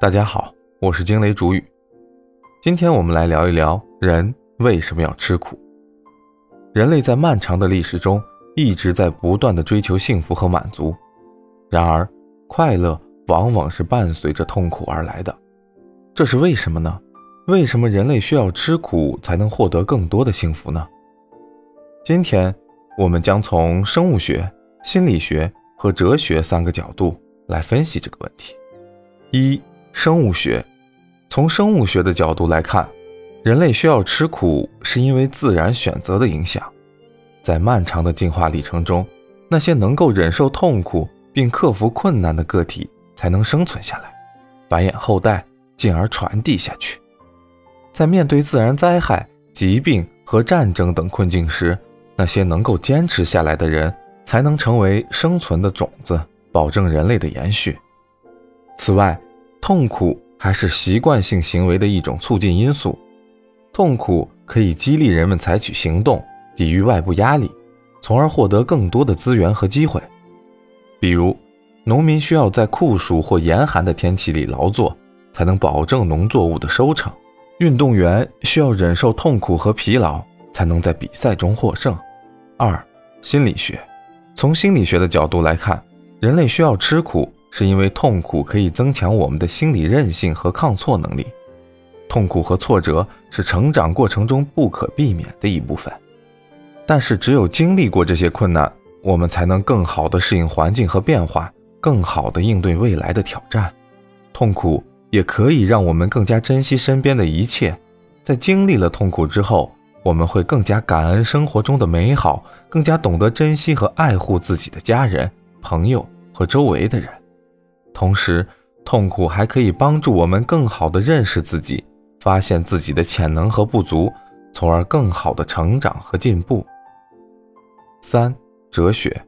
大家好，我是惊雷主语。今天我们来聊一聊人为什么要吃苦。人类在漫长的历史中一直在不断的追求幸福和满足，然而快乐往往是伴随着痛苦而来的。这是为什么呢？为什么人类需要吃苦才能获得更多的幸福呢？今天我们将从生物学、心理学和哲学三个角度来分析这个问题。一生物学，从生物学的角度来看，人类需要吃苦，是因为自然选择的影响。在漫长的进化历程中，那些能够忍受痛苦并克服困难的个体才能生存下来，繁衍后代，进而传递下去。在面对自然灾害、疾病和战争等困境时，那些能够坚持下来的人才能成为生存的种子，保证人类的延续。此外，痛苦还是习惯性行为的一种促进因素。痛苦可以激励人们采取行动，抵御外部压力，从而获得更多的资源和机会。比如，农民需要在酷暑或严寒的天气里劳作，才能保证农作物的收成；运动员需要忍受痛苦和疲劳，才能在比赛中获胜。二、心理学，从心理学的角度来看，人类需要吃苦。是因为痛苦可以增强我们的心理韧性和抗挫能力，痛苦和挫折是成长过程中不可避免的一部分。但是，只有经历过这些困难，我们才能更好地适应环境和变化，更好地应对未来的挑战。痛苦也可以让我们更加珍惜身边的一切。在经历了痛苦之后，我们会更加感恩生活中的美好，更加懂得珍惜和爱护自己的家人、朋友和周围的人。同时，痛苦还可以帮助我们更好地认识自己，发现自己的潜能和不足，从而更好地成长和进步。三、哲学，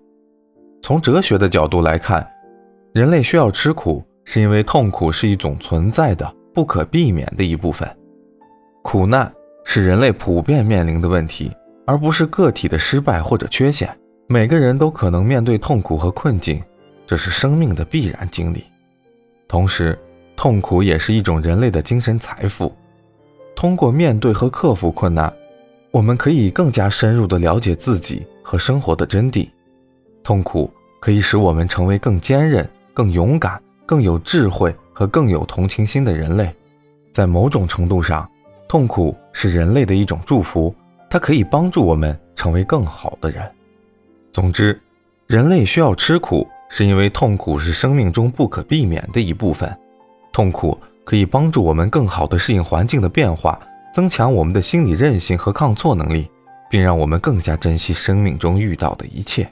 从哲学的角度来看，人类需要吃苦，是因为痛苦是一种存在的、不可避免的一部分。苦难是人类普遍面临的问题，而不是个体的失败或者缺陷。每个人都可能面对痛苦和困境。这是生命的必然经历，同时，痛苦也是一种人类的精神财富。通过面对和克服困难，我们可以更加深入地了解自己和生活的真谛。痛苦可以使我们成为更坚韧、更勇敢、更有智慧和更有同情心的人类。在某种程度上，痛苦是人类的一种祝福，它可以帮助我们成为更好的人。总之，人类需要吃苦。是因为痛苦是生命中不可避免的一部分，痛苦可以帮助我们更好地适应环境的变化，增强我们的心理韧性和抗挫能力，并让我们更加珍惜生命中遇到的一切。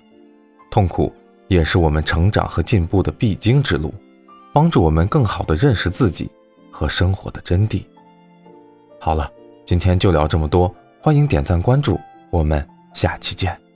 痛苦也是我们成长和进步的必经之路，帮助我们更好地认识自己和生活的真谛。好了，今天就聊这么多，欢迎点赞关注，我们下期见。